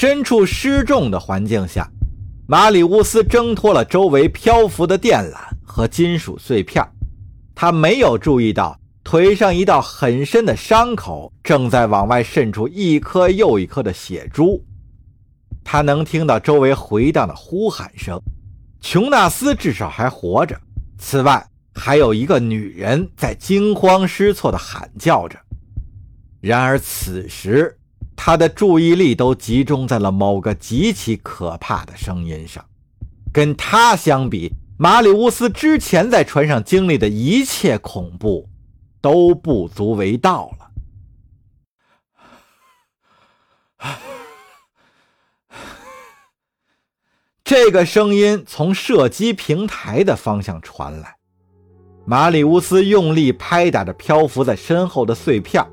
身处失重的环境下，马里乌斯挣脱了周围漂浮的电缆和金属碎片。他没有注意到腿上一道很深的伤口正在往外渗出一颗又一颗的血珠。他能听到周围回荡的呼喊声，琼纳斯至少还活着。此外，还有一个女人在惊慌失措地喊叫着。然而此时，他的注意力都集中在了某个极其可怕的声音上。跟他相比，马里乌斯之前在船上经历的一切恐怖都不足为道了。这个声音从射击平台的方向传来。马里乌斯用力拍打着漂浮在身后的碎片。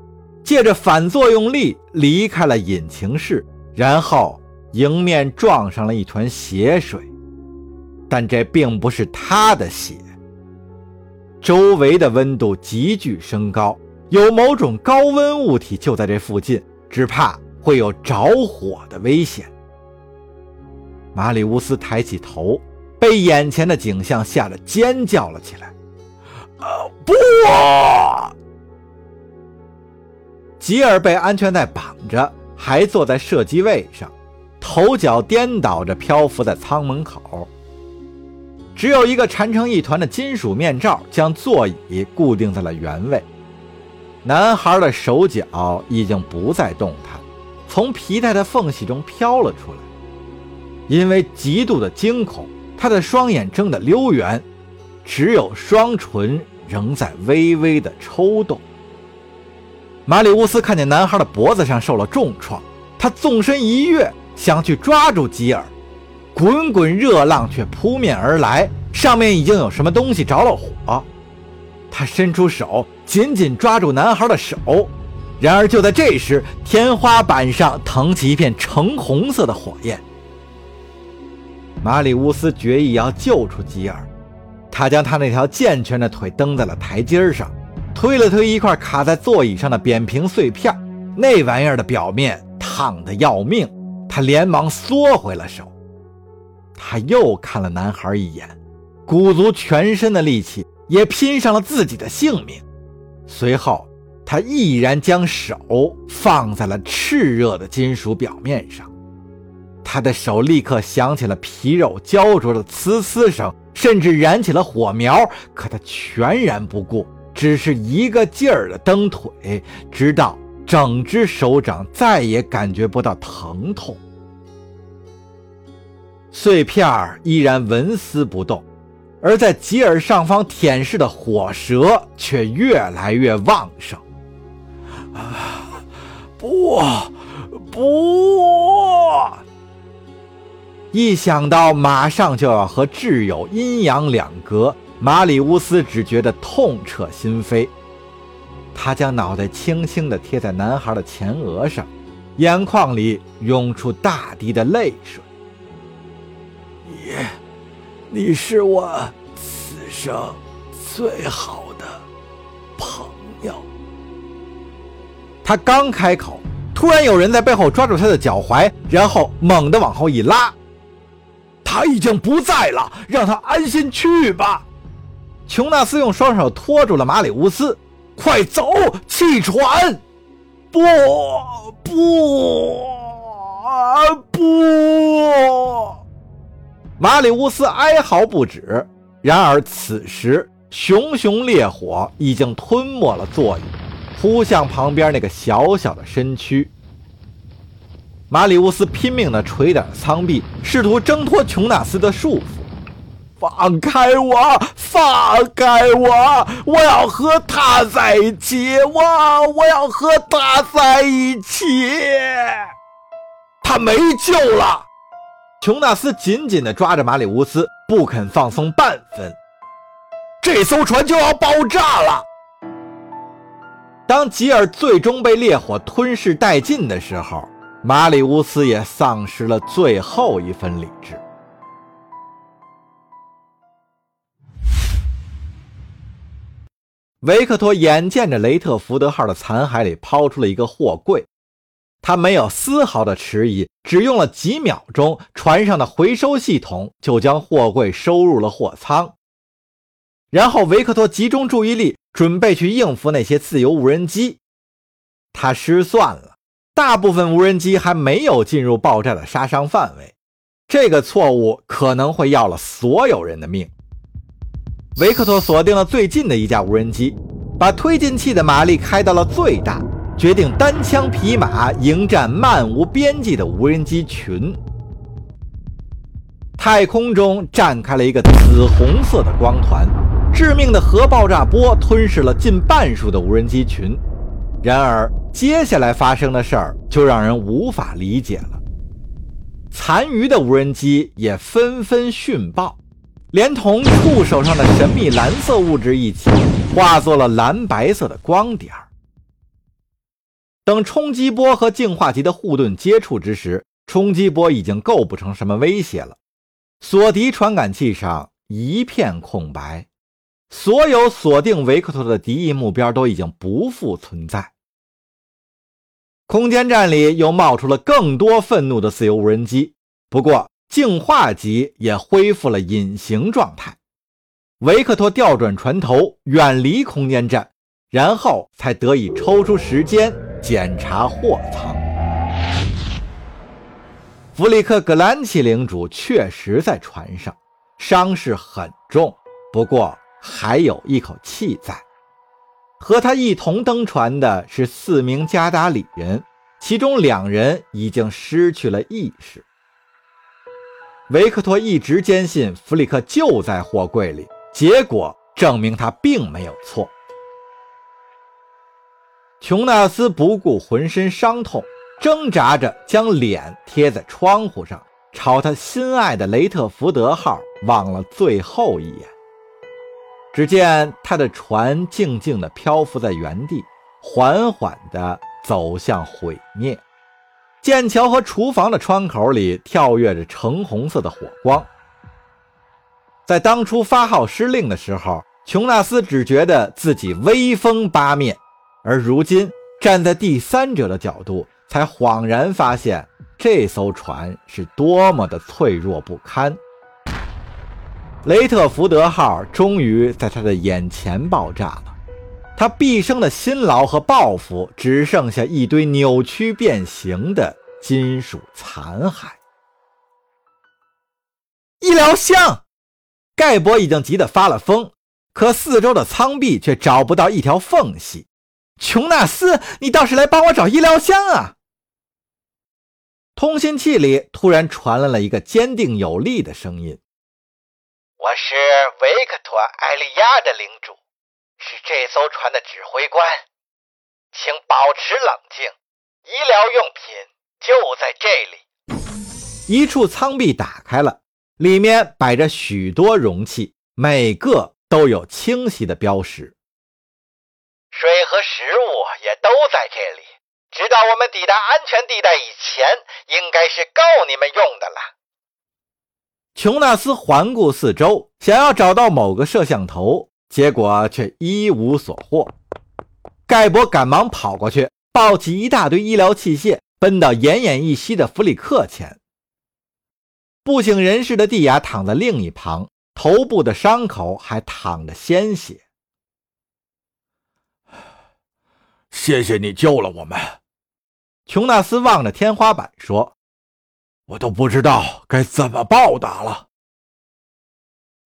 借着反作用力离开了引擎室，然后迎面撞上了一团血水，但这并不是他的血。周围的温度急剧升高，有某种高温物体就在这附近，只怕会有着火的危险。马里乌斯抬起头，被眼前的景象吓得尖叫了起来：“啊，不！”吉尔被安全带绑着，还坐在射击位上，头脚颠倒着漂浮在舱门口。只有一个缠成一团的金属面罩将座椅固定在了原位。男孩的手脚已经不再动弹，从皮带的缝隙中飘了出来。因为极度的惊恐，他的双眼睁得溜圆，只有双唇仍在微微的抽动。马里乌斯看见男孩的脖子上受了重创，他纵身一跃，想去抓住吉尔。滚滚热浪却扑面而来，上面已经有什么东西着了火。他伸出手，紧紧抓住男孩的手。然而就在这时，天花板上腾起一片橙红色的火焰。马里乌斯决意要救出吉尔，他将他那条健全的腿蹬在了台阶上。推了推一块卡在座椅上的扁平碎片，那玩意儿的表面烫得要命。他连忙缩回了手。他又看了男孩一眼，鼓足全身的力气，也拼上了自己的性命。随后，他毅然将手放在了炽热的金属表面上。他的手立刻响起了皮肉焦灼的呲呲声，甚至燃起了火苗。可他全然不顾。只是一个劲儿的蹬腿，直到整只手掌再也感觉不到疼痛。碎片依然纹丝不动，而在吉尔上方舔舐的火舌却越来越旺盛。啊！不，不！一想到马上就要和挚友阴阳两隔。马里乌斯只觉得痛彻心扉，他将脑袋轻轻地贴在男孩的前额上，眼眶里涌出大滴的泪水。你，你是我此生最好的朋友。他刚开口，突然有人在背后抓住他的脚踝，然后猛地往后一拉。他已经不在了，让他安心去吧。琼纳斯用双手托住了马里乌斯，快走，弃船！不不啊不！马里乌斯哀嚎不止。然而此时，熊熊烈火已经吞没了座椅，扑向旁边那个小小的身躯。马里乌斯拼命地捶打着舱壁，试图挣脱琼纳斯的束缚。放开我！放开我！我要和他在一起！我我要和他在一起！他没救了！琼纳斯紧紧地抓着马里乌斯，不肯放松半分。这艘船就要爆炸了！当吉尔最终被烈火吞噬殆尽的时候，马里乌斯也丧失了最后一分理智。维克托眼见着雷特福德号的残骸里抛出了一个货柜，他没有丝毫的迟疑，只用了几秒钟，船上的回收系统就将货柜收入了货舱。然后维克托集中注意力，准备去应付那些自由无人机。他失算了，大部分无人机还没有进入爆炸的杀伤范围。这个错误可能会要了所有人的命。维克托锁定了最近的一架无人机，把推进器的马力开到了最大，决定单枪匹马迎战漫无边际的无人机群。太空中绽开了一个紫红色的光团。致命的核爆炸波吞噬了近半数的无人机群，然而接下来发生的事儿就让人无法理解了。残余的无人机也纷纷殉爆，连同触手上的神秘蓝色物质一起，化作了蓝白色的光点儿。等冲击波和净化级的护盾接触之时，冲击波已经构不成什么威胁了。索敌传感器上一片空白。所有锁定维克托的敌意目标都已经不复存在。空间站里又冒出了更多愤怒的自由无人机，不过净化级也恢复了隐形状态。维克托调转船头，远离空间站，然后才得以抽出时间检查货舱。弗里克格兰奇领主确实在船上，伤势很重，不过。还有一口气在。和他一同登船的是四名加达里人，其中两人已经失去了意识。维克托一直坚信弗里克就在货柜里，结果证明他并没有错。琼纳斯不顾浑身伤痛，挣扎着将脸贴在窗户上，朝他心爱的雷特福德号望了最后一眼。只见他的船静静地漂浮在原地，缓缓地走向毁灭。剑桥和厨房的窗口里跳跃着橙红色的火光。在当初发号施令的时候，琼纳斯只觉得自己威风八面，而如今站在第三者的角度，才恍然发现这艘船是多么的脆弱不堪。雷特福德号终于在他的眼前爆炸了，他毕生的辛劳和抱负只剩下一堆扭曲变形的金属残骸。医疗箱，盖博已经急得发了疯，可四周的舱壁却找不到一条缝隙。琼纳斯，你倒是来帮我找医疗箱啊！通信器里突然传来了一个坚定有力的声音。我是维克托·艾利亚的领主，是这艘船的指挥官，请保持冷静。医疗用品就在这里。一处舱壁打开了，里面摆着许多容器，每个都有清晰的标识。水和食物也都在这里，直到我们抵达安全地带以前，应该是够你们用的了。琼纳斯环顾四周，想要找到某个摄像头，结果却一无所获。盖博赶忙跑过去，抱起一大堆医疗器械，奔到奄奄一息的弗里克前。不省人事的蒂亚躺在另一旁，头部的伤口还淌着鲜血。谢谢你救了我们，琼纳斯望着天花板说。我都不知道该怎么报答了。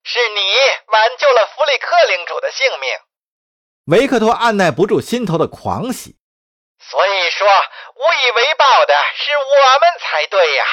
是你挽救了弗里克领主的性命。维克托按耐不住心头的狂喜，所以说无以为报的是我们才对呀。